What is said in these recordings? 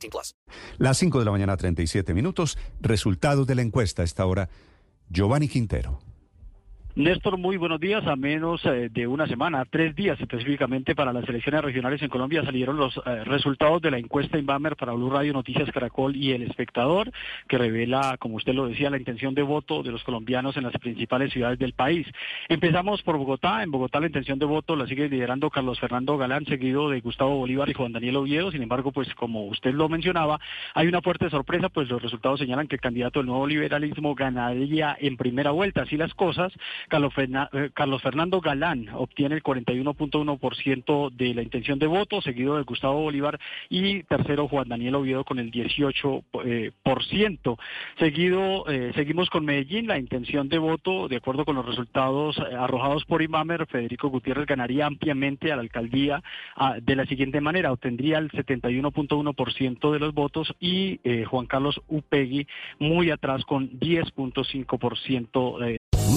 18 plus. Las 5 de la mañana, 37 minutos. Resultados de la encuesta a esta hora. Giovanni Quintero. Néstor, muy buenos días. A menos eh, de una semana, tres días específicamente para las elecciones regionales en Colombia, salieron los eh, resultados de la encuesta Inbamer para Blue Radio Noticias Caracol y El Espectador, que revela, como usted lo decía, la intención de voto de los colombianos en las principales ciudades del país. Empezamos por Bogotá. En Bogotá la intención de voto la sigue liderando Carlos Fernando Galán, seguido de Gustavo Bolívar y Juan Daniel Oviedo. Sin embargo, pues como usted lo mencionaba, hay una fuerte sorpresa, pues los resultados señalan que el candidato del nuevo liberalismo ganaría en primera vuelta. Así las cosas, Carlos, eh, Carlos Fernando Galán obtiene el 41.1% de la intención de voto, seguido de Gustavo Bolívar y tercero Juan Daniel Oviedo con el 18%. Eh. Seguido, eh, seguimos con Medellín, la intención de voto, de acuerdo con los resultados arrojados por Imamer, Federico Gutiérrez ganaría ampliamente a la alcaldía ah, de la siguiente manera, obtendría el 71.1% de los votos y Juan Carlos Upegui muy atrás con 10.5% de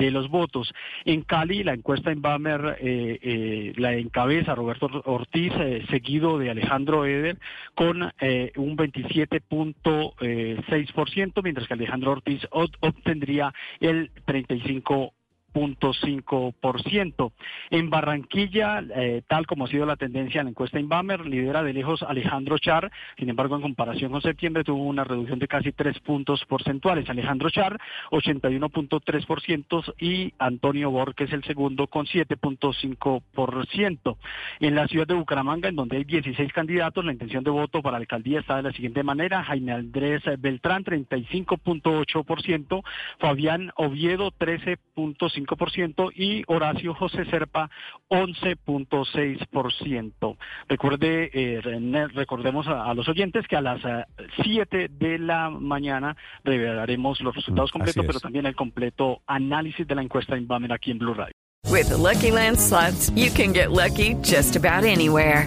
De los votos. En Cali, la encuesta en Bamer eh, eh, la encabeza Roberto Ortiz, eh, seguido de Alejandro Eder, con un 27.6%, mientras que Alejandro Ortiz obtendría el 35%. Ciento. En Barranquilla, eh, tal como ha sido la tendencia en la encuesta Inbamer, lidera de lejos Alejandro Char, sin embargo en comparación con septiembre tuvo una reducción de casi tres puntos porcentuales. Alejandro Char, 81.3% y Antonio Bor, que es el segundo, con 7.5%. En la ciudad de Bucaramanga, en donde hay 16 candidatos, la intención de voto para la alcaldía está de la siguiente manera. Jaime Andrés Beltrán, 35.8%, Fabián Oviedo, 13.5%, y Horacio José Serpa 11.6%. Recuerde, eh, recordemos a, los oyentes que a las 7 eh, de la mañana revelaremos los resultados completos, pero también el completo análisis de la encuesta en Bamer aquí en Blue Radio. With Lucky Land slots, you can get lucky just about anywhere.